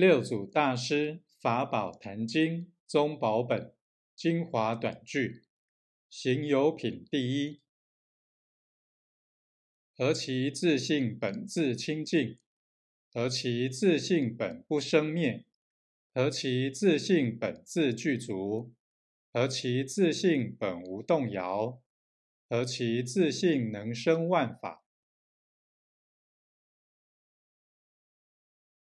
六祖大师法宝坛经宗宝本精华短句行有品第一。何其自信本自清净何其自信本不生灭何其自信本自具足何其自信本无动摇何其自信能生万法